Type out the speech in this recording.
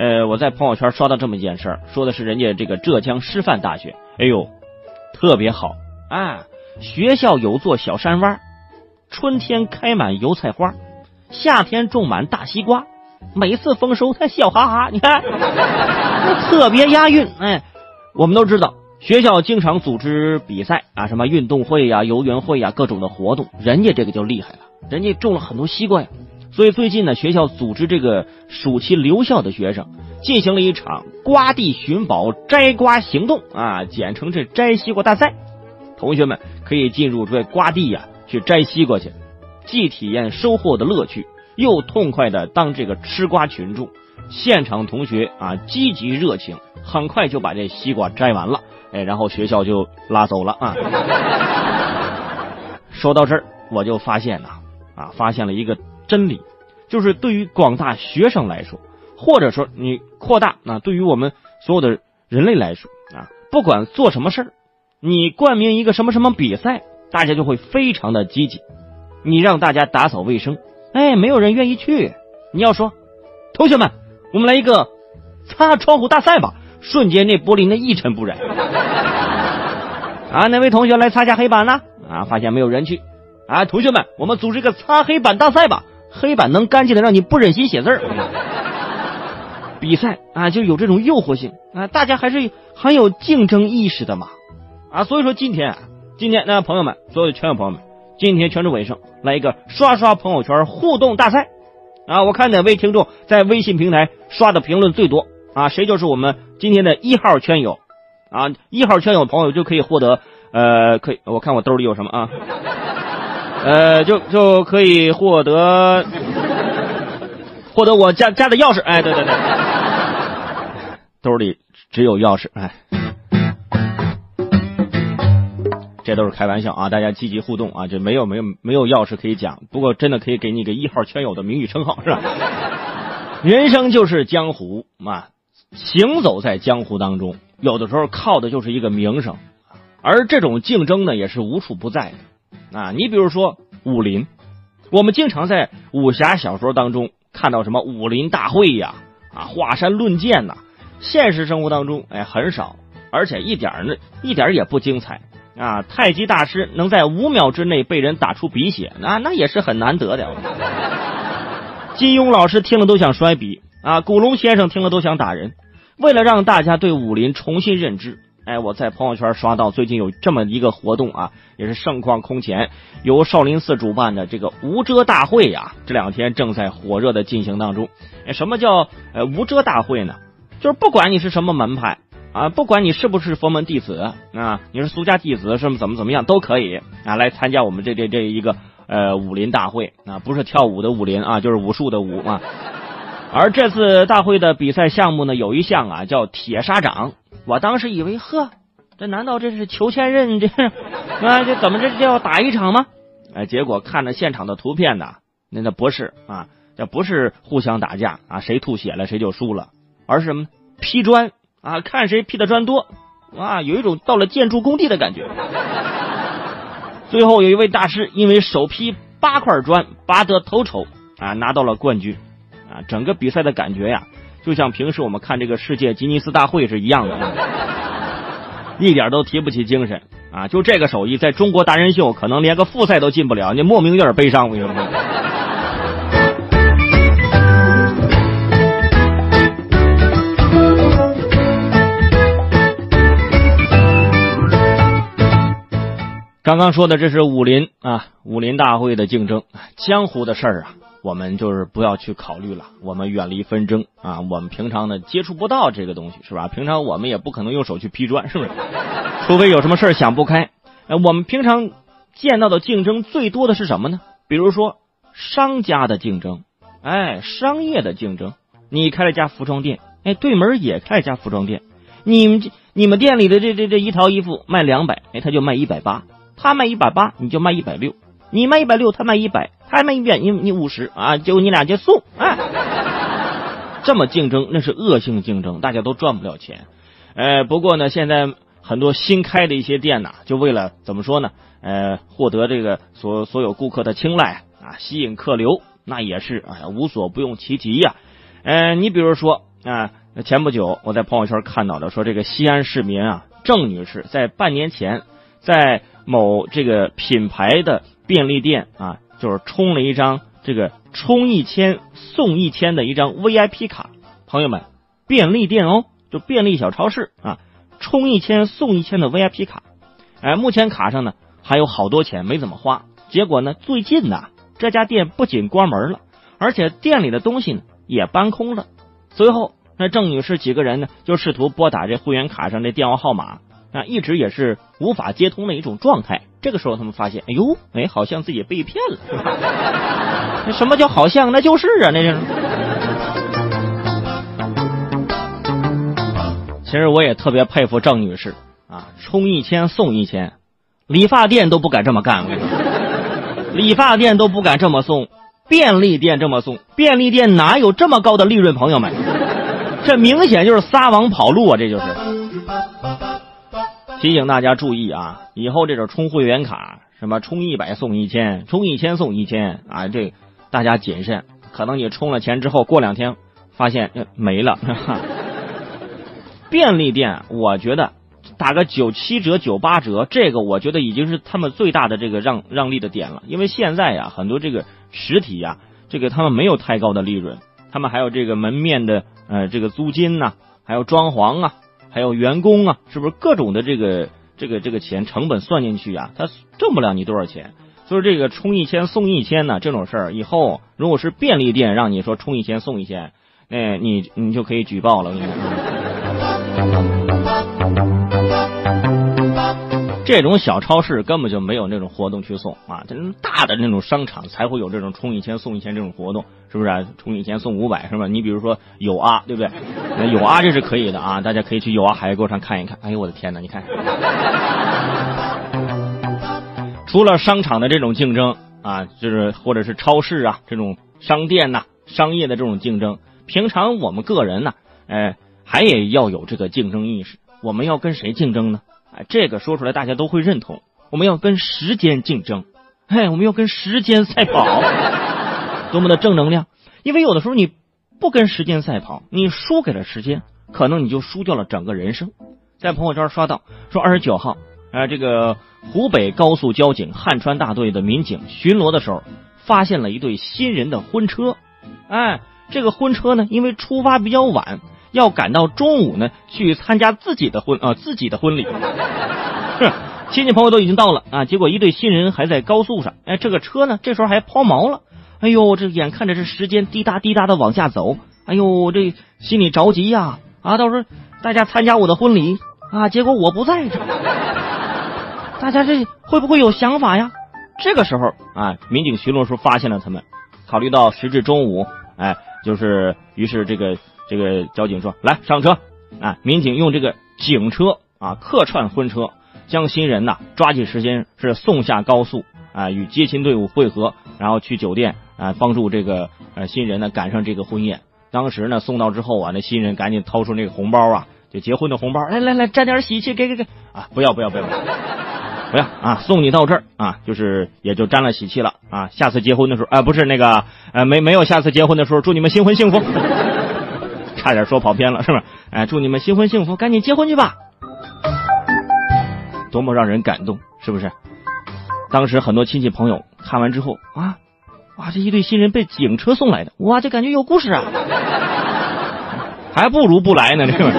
呃，我在朋友圈刷到这么一件事儿，说的是人家这个浙江师范大学，哎呦，特别好啊！学校有座小山洼，春天开满油菜花，夏天种满大西瓜，每次丰收他笑哈哈，你看，特别押韵。哎，我们都知道学校经常组织比赛啊，什么运动会呀、游园会呀，各种的活动，人家这个就厉害了，人家种了很多西瓜呀。所以最近呢，学校组织这个暑期留校的学生进行了一场瓜地寻宝摘瓜行动啊，简称这摘西瓜大赛。同学们可以进入这瓜地呀去摘西瓜去，既体验收获的乐趣，又痛快的当这个吃瓜群众。现场同学啊积极热情，很快就把这西瓜摘完了，哎，然后学校就拉走了啊。说到这儿，我就发现呐，啊，发现了一个。真理就是，对于广大学生来说，或者说你扩大那对于我们所有的人类来说啊，不管做什么事儿，你冠名一个什么什么比赛，大家就会非常的积极。你让大家打扫卫生，哎，没有人愿意去。你要说，同学们，我们来一个擦窗户大赛吧，瞬间那玻璃那一尘不染。啊，哪位同学来擦下黑板呢？啊，发现没有人去。啊，同学们，我们组织一个擦黑板大赛吧。黑板能干净的让你不忍心写字儿，比赛啊就有这种诱惑性啊，大家还是很有竞争意识的嘛。啊，所以说今天今天那朋友们，所有的圈友朋友们，今天全州尾声来一个刷刷朋友圈互动大赛。啊，我看哪位听众在微信平台刷的评论最多啊，谁就是我们今天的一号圈友。啊，一号圈友朋友就可以获得呃，可以我看我兜里有什么啊。呃，就就可以获得获得我家家的钥匙，哎，对对对，兜里只有钥匙，哎，这都是开玩笑啊，大家积极互动啊，这没有没有没有钥匙可以讲，不过真的可以给你个一号圈友的名誉称号，是吧？人生就是江湖嘛，行走在江湖当中，有的时候靠的就是一个名声，而这种竞争呢，也是无处不在的。啊，你比如说武林，我们经常在武侠小说当中看到什么武林大会呀，啊，华山论剑呐。现实生活当中，哎，很少，而且一点呢，一点也不精彩啊。太极大师能在五秒之内被人打出鼻血，那那也是很难得的。金庸老师听了都想摔笔啊，古龙先生听了都想打人。为了让大家对武林重新认知。哎，我在朋友圈刷到最近有这么一个活动啊，也是盛况空前，由少林寺主办的这个无遮大会呀，这两天正在火热的进行当中。哎，什么叫呃无遮大会呢？就是不管你是什么门派啊，不管你是不是佛门弟子啊，你是俗家弟子什么怎么怎么样都可以啊，来参加我们这这这一个呃武林大会啊，不是跳舞的武林啊，就是武术的武啊。而这次大会的比赛项目呢，有一项啊叫铁砂掌。我当时以为，呵，这难道这是裘千仞这啊？这怎么这这要打一场吗？哎，结果看着现场的图片呢，那那不是啊，这不是互相打架啊，谁吐血了谁就输了，而是什么劈砖啊，看谁劈的砖多啊，有一种到了建筑工地的感觉。最后有一位大师因为首劈八块砖拔得头筹啊，拿到了冠军啊，整个比赛的感觉呀。就像平时我们看这个世界吉尼斯大会是一样的，一点都提不起精神啊！就这个手艺，在中国达人秀可能连个复赛都进不了，你莫名有点悲伤，我跟你说。刚刚说的这是武林啊，武林大会的竞争，江湖的事儿啊。我们就是不要去考虑了，我们远离纷争啊！我们平常呢接触不到这个东西，是吧？平常我们也不可能用手去劈砖，是不是？除非有什么事想不开。哎，我们平常见到的竞争最多的是什么呢？比如说商家的竞争，哎，商业的竞争。你开了家服装店，哎，对门也开了家服装店，你们你们店里的这这这一套衣服卖两百，哎，他就卖一百八，他卖一百八，你就卖一百六。你卖一百六，他卖一百，他卖一百，你你五十啊，就你俩就送，哎，这么竞争那是恶性竞争，大家都赚不了钱。呃，不过呢，现在很多新开的一些店呐，就为了怎么说呢？呃，获得这个所所有顾客的青睐啊，吸引客流，那也是哎呀无所不用其极呀。呃，你比如说啊，前不久我在朋友圈看到的，说这个西安市民啊郑女士在半年前在某这个品牌的便利店啊，就是充了一张这个充一千送一千的一张 VIP 卡。朋友们，便利店哦，就便利小超市啊，充一千送一千的 VIP 卡。哎，目前卡上呢还有好多钱没怎么花。结果呢，最近呢这家店不仅关门了，而且店里的东西呢也搬空了。随后，那郑女士几个人呢就试图拨打这会员卡上的电话号码啊，一直也是无法接通的一种状态。这个时候，他们发现，哎呦，哎，好像自己被骗了。那 什么叫好像？那就是啊，那就是。其实我也特别佩服郑女士啊，充一千送一千，理发店都不敢这么干。我跟你说，理发店都不敢这么送。便利店这么送，便利店哪有这么高的利润？朋友们，这明显就是撒网跑路啊！这就是提醒大家注意啊！以后这种充会员卡，什么充一百送一千，充一千送一千啊，这大家谨慎，可能你充了钱之后，过两天发现没了。便利店，我觉得。打个九七折、九八折，这个我觉得已经是他们最大的这个让让利的点了。因为现在呀，很多这个实体呀，这个他们没有太高的利润，他们还有这个门面的呃这个租金呐，还有装潢啊，还有员工啊，是不是各种的这个这个这个钱成本算进去啊，他挣不了你多少钱。所以这个充一千送一千呢，这种事儿以后如果是便利店让你说充一千送一千，哎，你你就可以举报了。这种小超市根本就没有那种活动去送啊，这种大的那种商场才会有这种充一千送一千这种活动，是不是啊？充一千送五百是吧？你比如说有啊，对不对？有啊，这是可以的啊，大家可以去有啊海购上看一看。哎呦我的天哪，你看，除了商场的这种竞争啊，就是或者是超市啊这种商店呐、商业的这种竞争，平常我们个人呢，哎，还也要有这个竞争意识。我们要跟谁竞争呢？哎，这个说出来大家都会认同。我们要跟时间竞争，哎，我们要跟时间赛跑，多么的正能量！因为有的时候你不跟时间赛跑，你输给了时间，可能你就输掉了整个人生。在朋友圈刷到说，二十九号，呃，这个湖北高速交警汉川大队的民警巡逻的时候，发现了一对新人的婚车。哎，这个婚车呢，因为出发比较晚。要赶到中午呢，去参加自己的婚啊，自己的婚礼。是亲戚朋友都已经到了啊，结果一对新人还在高速上。哎，这个车呢，这时候还抛锚了。哎呦，这眼看着这时间滴答滴答的往下走，哎呦，这心里着急呀！啊，到时候大家参加我的婚礼啊，结果我不在这，大家这会不会有想法呀？这个时候啊，民警巡逻时候发现了他们，考虑到时至中午，哎，就是于是这个。这个交警说：“来上车啊！”民警用这个警车啊客串婚车，将新人呐抓紧时间是送下高速啊，与接亲队伍会合，然后去酒店啊帮助这个呃新人呢赶上这个婚宴。当时呢送到之后啊，那新人赶紧掏出那个红包啊，就结婚的红包，来来来，沾点喜气，给给给啊！不要不要不要 不要啊！送你到这儿啊，就是也就沾了喜气了啊！下次结婚的时候啊，不是那个呃没没有下次结婚的时候，祝你们新婚幸福。差点说跑偏了，是吧？哎，祝你们新婚幸福，赶紧结婚去吧！多么让人感动，是不是？当时很多亲戚朋友看完之后啊，哇，这一对新人被警车送来的，哇，这感觉有故事啊！还不如不来呢，这个。